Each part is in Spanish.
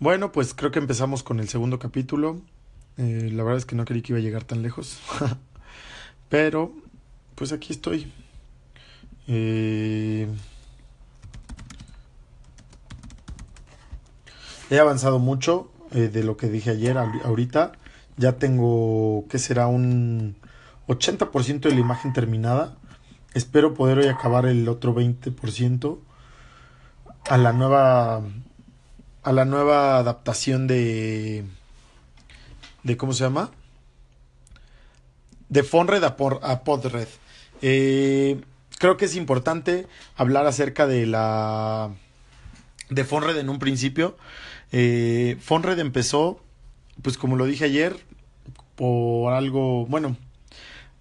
Bueno, pues creo que empezamos con el segundo capítulo. Eh, la verdad es que no creí que iba a llegar tan lejos. Pero, pues aquí estoy. Eh, he avanzado mucho eh, de lo que dije ayer ahorita. Ya tengo, ¿qué será? Un 80% de la imagen terminada. Espero poder hoy acabar el otro 20% a la nueva a la nueva adaptación de de cómo se llama de Fonred a, Podred. Eh, creo que es importante hablar acerca de la de Fonred en un principio. Eh, Fonred empezó pues como lo dije ayer por algo bueno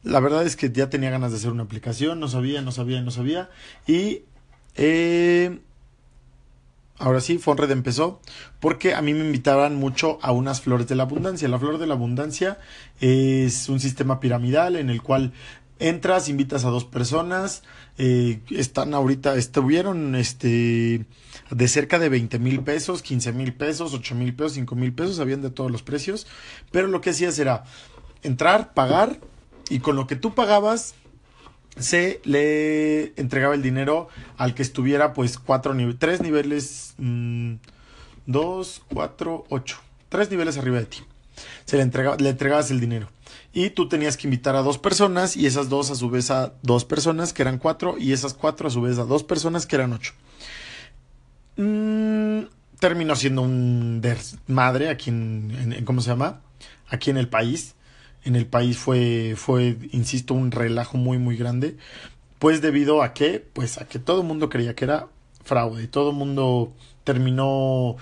la verdad es que ya tenía ganas de hacer una aplicación no sabía no sabía no sabía. Y eh, Ahora sí, Fonred empezó porque a mí me invitaban mucho a unas flores de la abundancia. La flor de la abundancia es un sistema piramidal en el cual entras, invitas a dos personas, eh, están ahorita, estuvieron este de cerca de 20 mil pesos, 15 mil pesos, 8 mil pesos, 5 mil pesos, habían de todos los precios, pero lo que hacías era entrar, pagar y con lo que tú pagabas se le entregaba el dinero al que estuviera pues cuatro tres niveles, mm, dos, cuatro, ocho, tres niveles arriba de ti. Se le, entregaba, le entregabas el dinero. Y tú tenías que invitar a dos personas y esas dos a su vez a dos personas que eran cuatro y esas cuatro a su vez a dos personas que eran ocho. Mm, terminó siendo un desmadre aquí en, ¿cómo se llama? Aquí en el país en el país fue, fue, insisto, un relajo muy, muy grande. Pues debido a que, pues a que todo el mundo creía que era fraude. Todo el mundo terminó,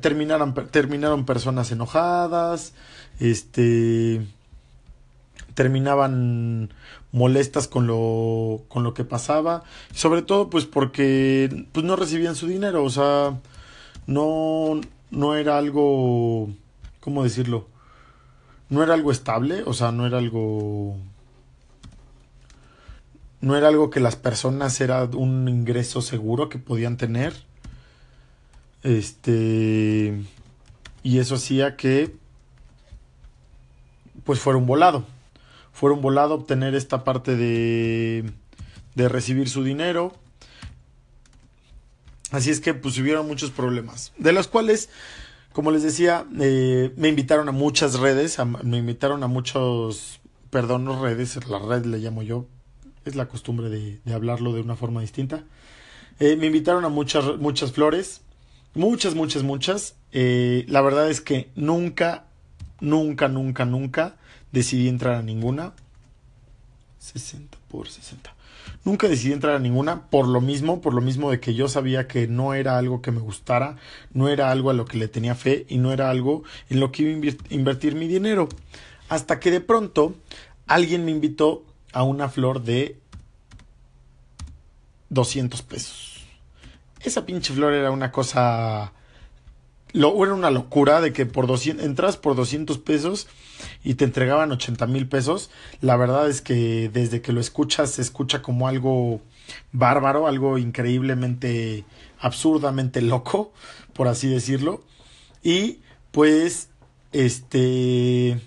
terminaron, terminaron personas enojadas, este, terminaban molestas con lo, con lo que pasaba. Sobre todo, pues porque, pues no recibían su dinero. O sea, no, no era algo, ¿cómo decirlo? No era algo estable, o sea, no era algo no era algo que las personas era un ingreso seguro que podían tener. Este y eso hacía que pues fuera un volado. Fuera un volado obtener esta parte de de recibir su dinero. Así es que pues hubieron muchos problemas, de los cuales como les decía, eh, me invitaron a muchas redes, me invitaron a muchos, perdón, no redes, la red le llamo yo, es la costumbre de, hablarlo de una forma distinta. Eh, me invitaron a muchas, muchas flores, muchas, muchas, muchas. Eh, la verdad es que nunca, nunca, nunca, nunca decidí entrar a ninguna. 60 por 60. Nunca decidí entrar a ninguna por lo mismo, por lo mismo de que yo sabía que no era algo que me gustara, no era algo a lo que le tenía fe y no era algo en lo que iba a invertir mi dinero. Hasta que de pronto alguien me invitó a una flor de 200 pesos. Esa pinche flor era una cosa lo, era una locura de que por 200, entras por 200 pesos y te entregaban 80 mil pesos. La verdad es que desde que lo escuchas se escucha como algo bárbaro, algo increíblemente, absurdamente loco, por así decirlo. Y pues, este...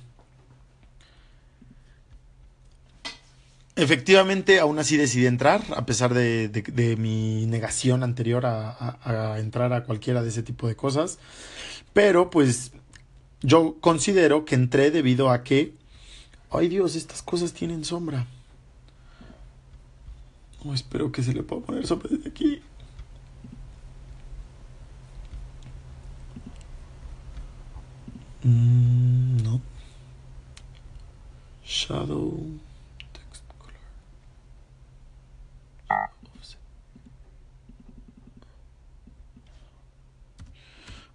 Efectivamente, aún así decidí entrar, a pesar de, mi negación anterior a, entrar a cualquiera de ese tipo de cosas. Pero pues yo considero que entré debido a que, ay Dios, estas cosas tienen sombra. Oh, espero que se le pueda poner sombra desde aquí. Mm, no. Shadow.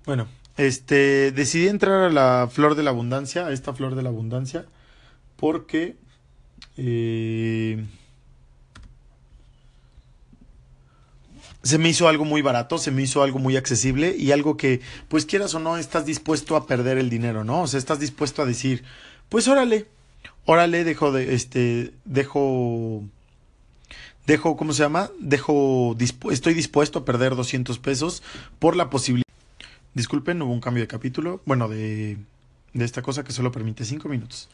Bueno, este, decidí entrar a la flor de la abundancia, a esta flor de la abundancia, porque eh, se me hizo algo muy barato, se me hizo algo muy accesible y algo que, pues quieras o no, estás dispuesto a perder el dinero, ¿no? O sea, estás dispuesto a decir, pues órale, órale, dejo de, este, dejo, dejo, ¿cómo se llama? Dejo, estoy dispuesto a perder 200 pesos por la posibilidad Disculpen, hubo un cambio de capítulo. Bueno, de, de esta cosa que solo permite 5 minutos.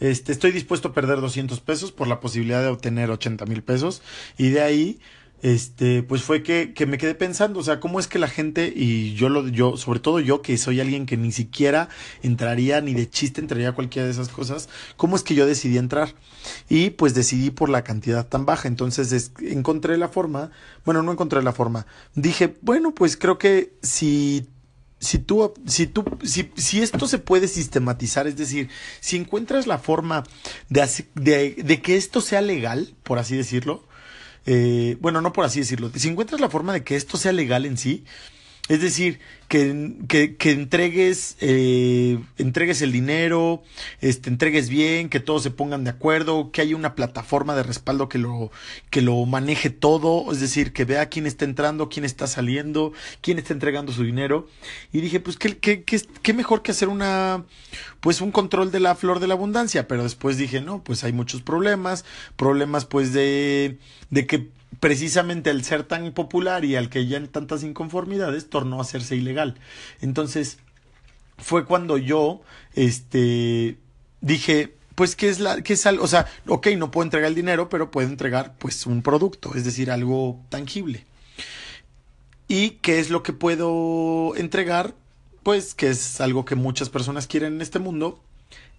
Este, estoy dispuesto a perder 200 pesos por la posibilidad de obtener 80 mil pesos. Y de ahí este, pues fue que, que, me quedé pensando, o sea, cómo es que la gente, y yo lo, yo, sobre todo yo, que soy alguien que ni siquiera entraría, ni de chiste entraría a cualquiera de esas cosas, cómo es que yo decidí entrar. Y pues decidí por la cantidad tan baja. Entonces encontré la forma, bueno, no encontré la forma. Dije, bueno, pues creo que si si tú, si tú, si, si, esto se puede sistematizar, es decir, si encuentras la forma de, de, de que esto sea legal, por así decirlo, eh, bueno, no por así decirlo, si encuentras la forma de que esto sea legal en sí, es decir, que, que, entregues, eh, entregues el dinero, este, entregues bien, que todos se pongan de acuerdo, que haya una plataforma de respaldo que lo, que lo maneje todo, es decir, que vea quién está entrando, quién está saliendo, quién está entregando su dinero. Y dije, pues, ¿qué, qué, qué, qué mejor que hacer una, pues, un control de la flor de la abundancia? Pero después dije, no, pues hay muchos problemas, problemas pues de, de que precisamente al ser tan popular y al que ya en tantas inconformidades tornó a hacerse ilegal. Entonces, fue cuando yo, este, dije, pues, ¿qué es la, qué es algo? O sea, ok, no puedo entregar el dinero, pero puedo entregar, pues, un producto, es decir, algo tangible. ¿Y qué es lo que puedo entregar? Pues, que es algo que muchas personas quieren en este mundo,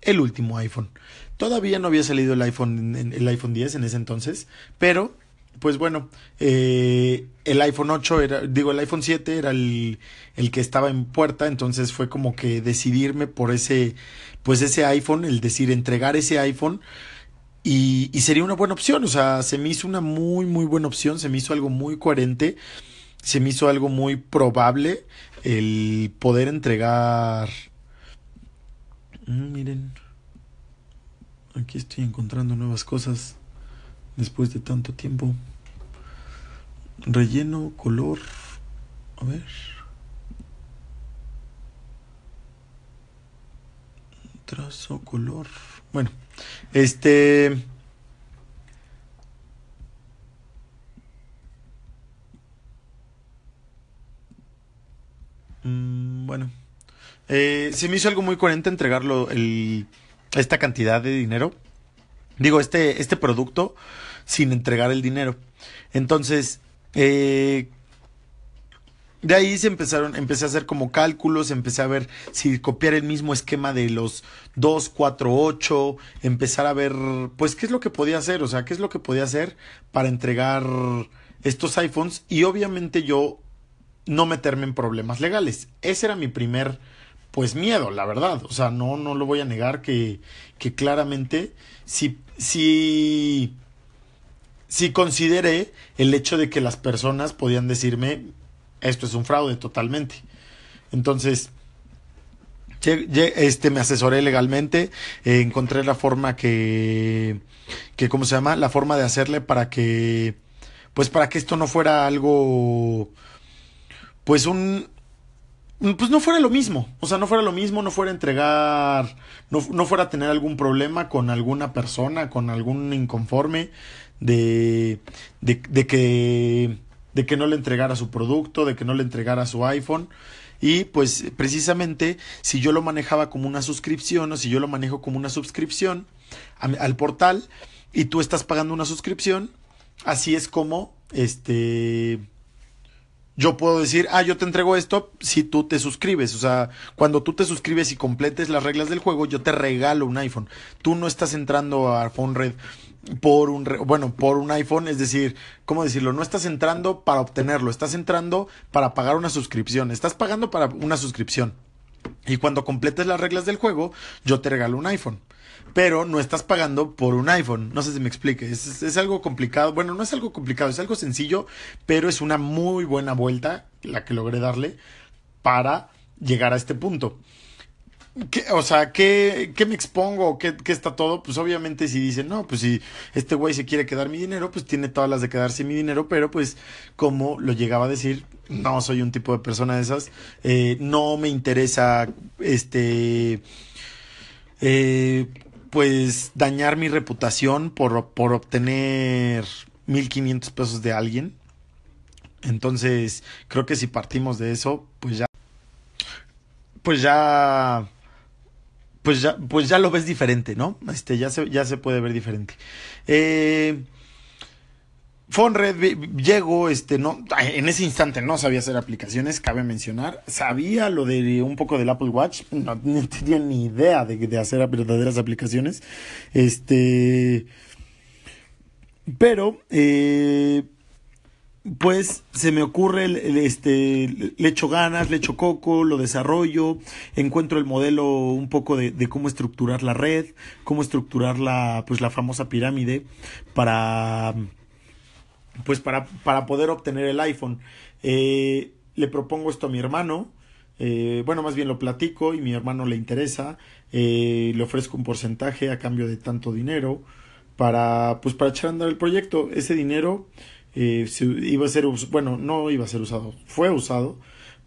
el último iPhone. Todavía no había salido el iPhone, el iPhone 10 en ese entonces, pero pues bueno, eh, el iPhone 8 era, digo, el iPhone 7 era el, el, que estaba en puerta, entonces fue como que decidirme por ese, pues ese iPhone, el decir, entregar ese iPhone. Y, y sería una buena opción, o sea, se me hizo una muy, muy buena opción, se me hizo algo muy coherente, se me hizo algo muy probable el poder entregar... Mm, miren, aquí estoy encontrando nuevas cosas después de tanto tiempo. Relleno, color. A ver. Trazo, color. Bueno, este... Mm, bueno. Eh, se me hizo algo muy coherente entregarlo el, esta cantidad de dinero. Digo, este, este producto sin entregar el dinero. Entonces, eh, de ahí se empezaron, empecé a hacer como cálculos, empecé a ver si copiar el mismo esquema de los 2, 4, 8, empezar a ver, pues, qué es lo que podía hacer, o sea, qué es lo que podía hacer para entregar estos iPhones y obviamente yo no meterme en problemas legales. Ese era mi primer, pues, miedo, la verdad. O sea, no, no lo voy a negar que, que claramente, si, si sí consideré el hecho de que las personas podían decirme esto es un fraude totalmente. Entonces, este me asesoré legalmente, eh, encontré la forma que que cómo se llama, la forma de hacerle para que pues para que esto no fuera algo pues un pues no fuera lo mismo, o sea, no fuera lo mismo, no fuera entregar, no, no fuera tener algún problema con alguna persona, con algún inconforme, de, de, que, de que no le entregara su producto, de que no le entregara su iPhone. Y pues precisamente si yo lo manejaba como una suscripción o si yo lo manejo como una suscripción al portal y tú estás pagando una suscripción, así es como este yo puedo decir, ah, yo te entrego esto si tú te suscribes. O sea, cuando tú te suscribes y completes las reglas del juego, yo te regalo un iPhone. Tú no estás entrando a PhoneRed por un, bueno, por un iPhone, es decir, ¿cómo decirlo? No estás entrando para obtenerlo, estás entrando para pagar una suscripción. Estás pagando para una suscripción. Y cuando completes las reglas del juego, yo te regalo un iPhone pero no estás pagando por un iPhone. No sé si me explique. Es, es, algo complicado. Bueno, no es algo complicado, es algo sencillo, pero es una muy buena vuelta la que logré darle para llegar a este punto. ¿Qué, o sea, ¿qué, ¿qué, me expongo? ¿Qué, ¿Qué, está todo? Pues obviamente si dicen, no, pues si este güey se quiere quedar mi dinero, pues tiene todas las de quedarse mi dinero, pero pues como lo llegaba a decir, no soy un tipo de persona de esas, eh, no me interesa, este, eh, pues dañar mi reputación por, por obtener 1500 pesos de alguien. Entonces, creo que si partimos de eso, pues ya. pues ya pues ya, pues ya lo ves diferente, ¿no? Este, ya se, ya se puede ver diferente. Eh, Fonred, llego, este, no, en ese instante no sabía hacer aplicaciones, cabe mencionar. Sabía lo de un poco del Apple Watch, no, tenía ni idea de, de, hacer verdaderas aplicaciones. Este, pero, eh, pues se me ocurre, este, le echo ganas, le echo coco, lo desarrollo, encuentro el modelo un poco de, de, cómo estructurar la red, cómo estructurar la, pues la famosa pirámide para pues para, para poder obtener el iPhone. Eh, le propongo esto a mi hermano, eh, bueno, más bien lo platico y mi hermano le interesa, eh, le ofrezco un porcentaje a cambio de tanto dinero para, pues para echar a andar el proyecto. Ese dinero iba a ser, bueno, no iba a ser usado, fue usado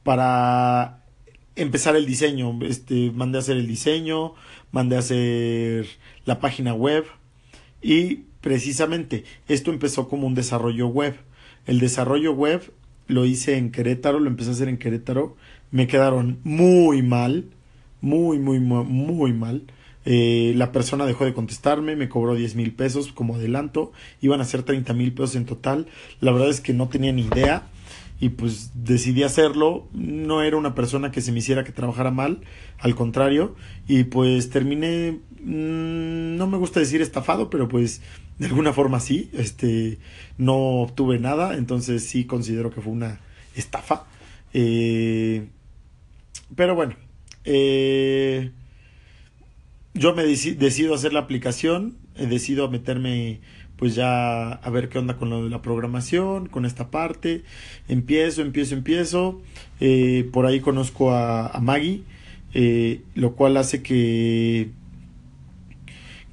para empezar el diseño. Este, mandé a hacer el diseño, mandé a hacer la página web y precisamente esto empezó como un desarrollo web. El desarrollo web lo hice en Querétaro, lo empecé a hacer en Querétaro. Me quedaron muy mal, muy, muy, muy, muy mal. Eh, la persona dejó de contestarme, me cobró 10 mil pesos como adelanto, iban a ser 30 mil pesos en total. La verdad es que no tenía ni idea y pues decidí hacerlo. No era una persona que se me hiciera que trabajara mal, al contrario, y pues terminé, mmm, no me gusta decir estafado, pero pues de alguna forma sí, este, no obtuve nada, entonces sí considero que fue una estafa. Eh, pero bueno, eh, yo me decido hacer la aplicación, he decidido meterme pues ya a ver qué onda con lo de la programación, con esta parte. Empiezo, empiezo, empiezo. Eh, por ahí conozco a, a Maggie, eh, lo cual hace que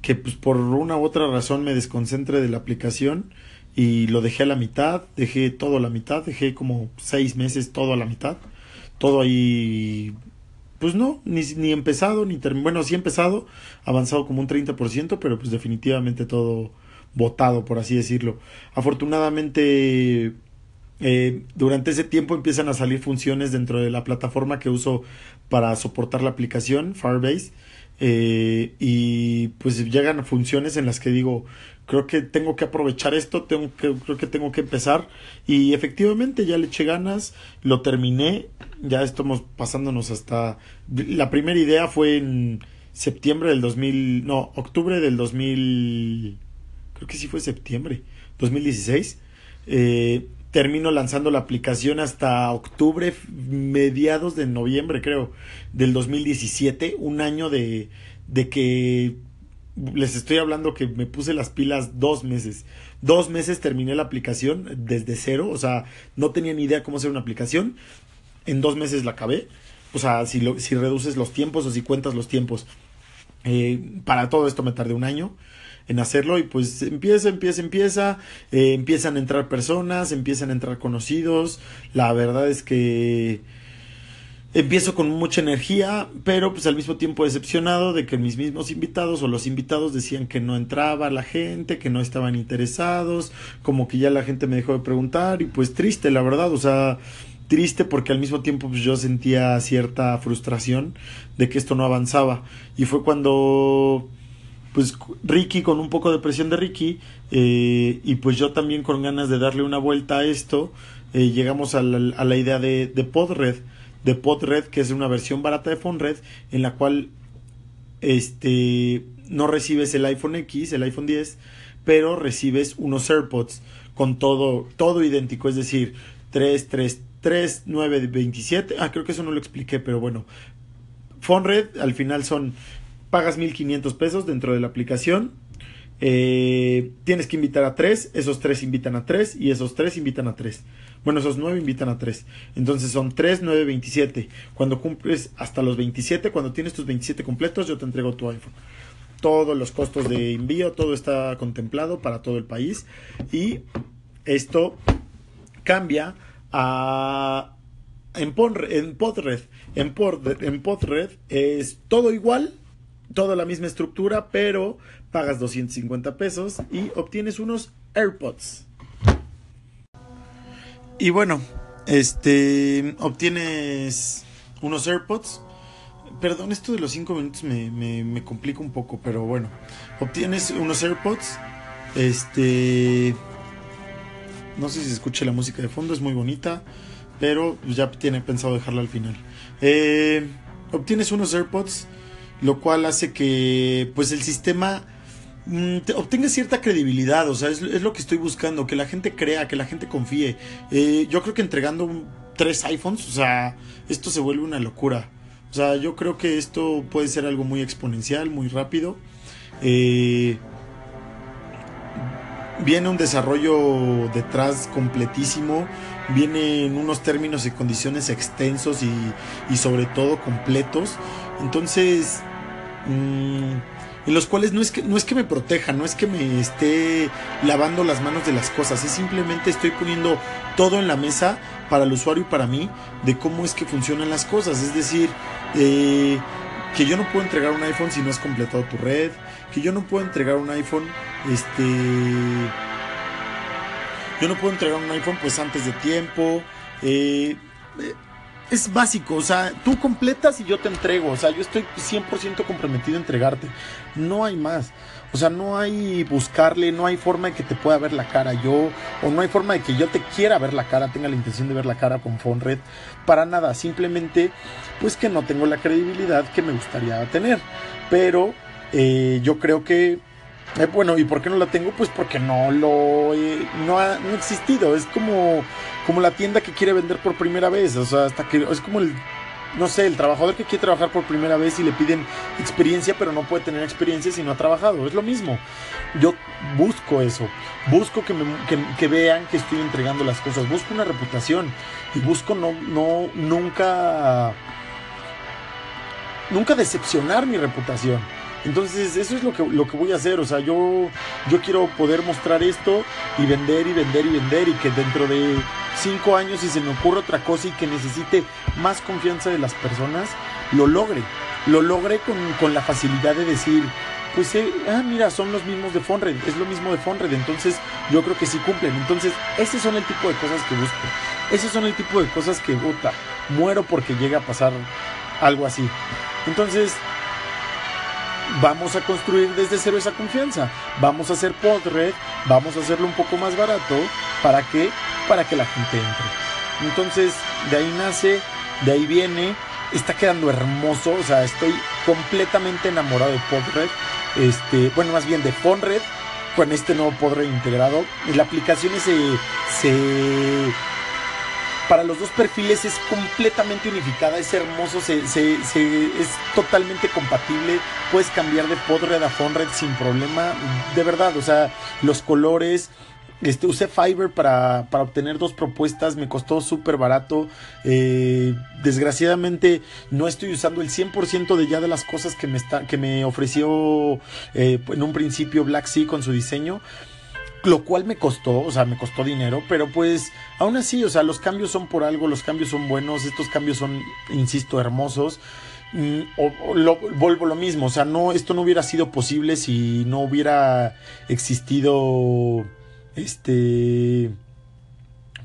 que pues por una u otra razón me desconcentre de la aplicación y lo dejé a la mitad, dejé todo a la mitad, dejé como seis meses todo a la mitad, todo ahí pues no, ni, ni empezado, ni bueno, sí empezado, avanzado como un 30%, pero pues definitivamente todo votado, por así decirlo. Afortunadamente, eh, durante ese tiempo empiezan a salir funciones dentro de la plataforma que uso para soportar la aplicación, Firebase. Eh, y pues llegan funciones en las que digo, creo que tengo que aprovechar esto, tengo que, creo que tengo que empezar. Y efectivamente ya le eché ganas, lo terminé, ya estamos pasándonos hasta... La primera idea fue en septiembre del 2000, no, octubre del 2000 creo que sí fue septiembre 2016. Eh, termino lanzando la aplicación hasta octubre, mediados de noviembre, creo, del 2017, un año de, de que les estoy hablando que me puse las pilas dos meses. Dos meses terminé la aplicación desde cero, o sea, no tenía ni idea cómo hacer una aplicación. En dos meses la acabé. O sea, si, lo, si reduces los tiempos o si cuentas los tiempos. Eh, para todo esto me tardé un año en hacerlo y pues empieza, empieza, empieza, eh, empiezan a entrar personas, empiezan a entrar conocidos, la verdad es que empiezo con mucha energía, pero pues al mismo tiempo decepcionado de que mis mismos invitados o los invitados decían que no entraba la gente, que no estaban interesados, como que ya la gente me dejó de preguntar y pues triste, la verdad, o sea, triste porque al mismo tiempo pues, yo sentía cierta frustración de que esto no avanzaba. Y fue cuando pues Ricky con un poco de presión de Ricky eh, y pues yo también con ganas de darle una vuelta a esto eh, llegamos a la, idea de, de Podred de Podred que es una versión barata de PhoneRed en la cual este no recibes el iPhone X el iPhone 10 pero recibes unos AirPods con todo todo idéntico es decir 3 3 3 9 27 ah creo que eso no lo expliqué pero bueno PhoneRed al final son pagas 1500 pesos dentro de la aplicación. Eh, tienes que invitar a tres, esos tres invitan a tres y esos tres invitan a tres. Bueno, esos nueve invitan a tres. Entonces son tres, nueve, 27. Cuando cumples hasta los 27, cuando tienes tus 27 completos, yo te entrego tu iPhone. Todos los costos de envío, todo está contemplado para todo el país. Y esto cambia a... En, Podred. En, en Podred es todo igual, toda la misma estructura, pero pagas 250 pesos y obtienes unos AirPods. Y bueno, este obtienes unos AirPods perdón, esto de los 5 minutos me, me, complica un poco, pero bueno. Obtienes unos AirPods. Este. No sé si se escucha la música de fondo, es muy bonita. Pero ya tiene pensado dejarla al final. Eh, obtienes unos AirPods. Lo cual hace que. Pues el sistema. mm, te- obtenga cierta credibilidad, o sea, es, es lo que estoy buscando, que la gente crea, que la gente confíe. Eh, yo creo que entregando tres iPhones, o sea, esto se vuelve una locura. O sea, yo creo que esto puede ser algo muy exponencial, muy rápido. Eh, viene un desarrollo detrás completísimo. Viene en unos términos y condiciones extensos y, y sobre todo completos. Entonces, mm, en los cuales no es, que, no es que me proteja, no es que me esté lavando las manos de las cosas, es simplemente estoy poniendo todo en la mesa para el usuario y para mí de cómo es que funcionan las cosas. Es decir, eh, que yo no puedo entregar un iPhone si no has completado tu red, que yo no puedo entregar un iPhone, este... Yo no puedo entregar un iPhone pues antes de tiempo. eh, eh, es básico, o sea, tú completas y yo te entrego, o sea, yo estoy 100% comprometido a entregarte, no hay más, o sea, no hay buscarle, no hay forma de que te pueda ver la cara yo, o no hay forma de que yo te quiera ver la cara, tenga la intención de ver la cara con Fonred, para nada, simplemente, pues que no tengo la credibilidad que me gustaría tener, pero eh, yo creo que eh, bueno, ¿y por qué no la tengo? Pues porque no lo he- no ha, no ha existido. Es como, como la tienda que quiere vender por primera vez. O sea, hasta que es como el, no sé, el trabajador que quiere trabajar por primera vez y le piden experiencia, pero no puede tener experiencia si no ha trabajado. Es lo mismo. Yo busco eso. Busco que, me, que, que vean que estoy entregando las cosas. Busco una reputación. Y busco no, no, nunca, nunca decepcionar mi reputación. Entonces, eso es lo que, lo que voy a hacer. O sea, yo, yo quiero poder mostrar esto y vender y vender y vender. Y que dentro de cinco años, si se me ocurre otra cosa y que necesite más confianza de las personas, lo logre. Lo logre con, con la facilidad de decir, pues, eh, ah, mira, son los mismos de Fonred. Es lo mismo de Fonred. Entonces, yo creo que sí cumplen. Entonces, ese son el tipo de cosas que busco. Esos son el tipo de cosas que, puta, muero porque llega a pasar algo así. Entonces, vamos a construir desde cero esa confianza. Vamos a hacer Podred, vamos a hacerlo un poco más barato. ¿Para qué? Para que la gente entre. Entonces, de ahí nace, de ahí viene. Está quedando hermoso, o sea, estoy completamente enamorado de Podred. Este, bueno, más bien de Fonred con este nuevo Podred integrado. La aplicación se, se para los dos perfiles es completamente unificada, es hermoso, se, se, se- es totalmente compatible. Puedes cambiar de Podred a Fonred sin problema. De verdad, o sea, los colores. Este, usé Fiverr para, para obtener dos propuestas, me costó súper barato. Eh, desgraciadamente no estoy usando el 100% de ya de las cosas que me, está, que me ofreció eh, en un principio Black Sea con su diseño lo cual me costó, o sea, me costó dinero, pero pues aún así, o sea, los cambios son por algo, los cambios son buenos, estos cambios son, insisto, hermosos. Mm, o- lo, vuelvo lo mismo, o sea, no, esto no hubiera sido posible si no hubiera existido este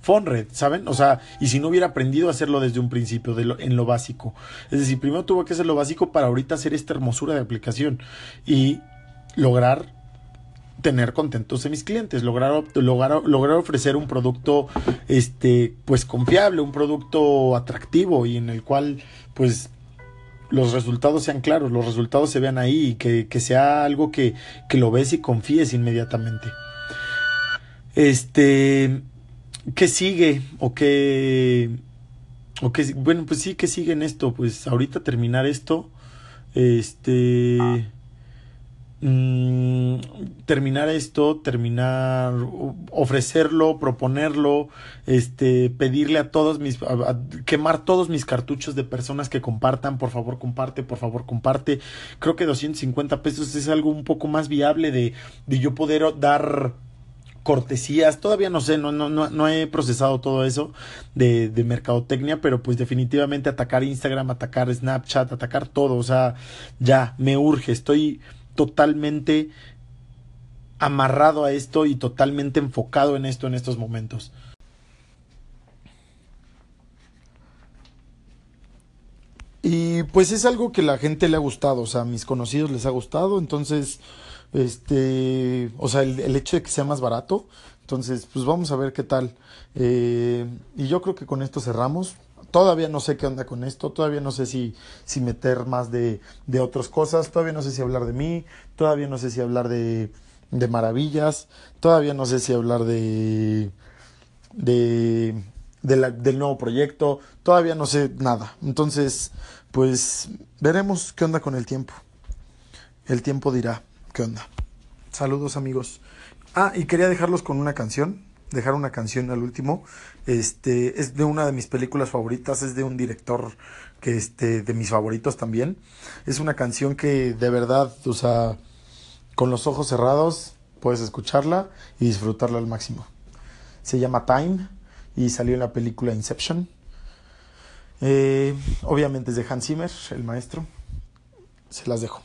Fonred, ¿saben? O sea, y si no hubiera aprendido a hacerlo desde un principio, de lo- en lo básico. Es decir, primero tuve que hacer lo básico para ahorita hacer esta hermosura de aplicación y lograr tener contentos a mis clientes, lograr, lograr, lograr ofrecer un producto este pues confiable, un producto atractivo y en el cual pues los resultados sean claros, los resultados se vean ahí y que, que sea algo que, que lo ves y confíes inmediatamente. Este, ¿qué sigue? O qué, o qué, bueno, pues sí, ¿qué sigue en esto? Pues ahorita terminar esto, este, mm, terminar esto, terminar, ofrecerlo, proponerlo, este, pedirle a todos mis, quemar todos mis cartuchos de personas que compartan, por favor comparte, por favor comparte. Creo que 250 pesos es algo un poco más viable de, de yo poder dar cortesías, todavía no sé, no, no, no, no he procesado todo eso de, de mercadotecnia, pero pues definitivamente atacar Instagram, atacar Snapchat, atacar todo, o sea, ya me urge, estoy totalmente amarrado a esto y totalmente enfocado en esto en estos momentos. Y pues es algo que la gente le ha gustado, o sea, a mis conocidos les ha gustado, entonces, este, o sea, el, el hecho de que sea más barato, entonces, pues vamos a ver qué tal. Eh, y yo creo que con esto cerramos. Todavía no sé qué onda con esto, todavía no sé si, si meter más de, de otras cosas, todavía no sé si hablar de mí, todavía no sé si hablar de, de maravillas, todavía no sé si hablar de, de, de la- del nuevo proyecto, todavía no sé nada. Entonces, pues veremos qué onda con el tiempo. El tiempo dirá qué onda. Saludos amigos. Ah, y quería dejarlos con una canción, dejar una canción al último. Este es de una de mis películas favoritas, es de un director que este de mis favoritos también. Es una canción que de verdad, o sea, con los ojos cerrados puedes escucharla y disfrutarla al máximo. Se llama Time y salió en la película Inception. Eh, obviamente es de Hans Zimmer, el maestro. Se las dejo.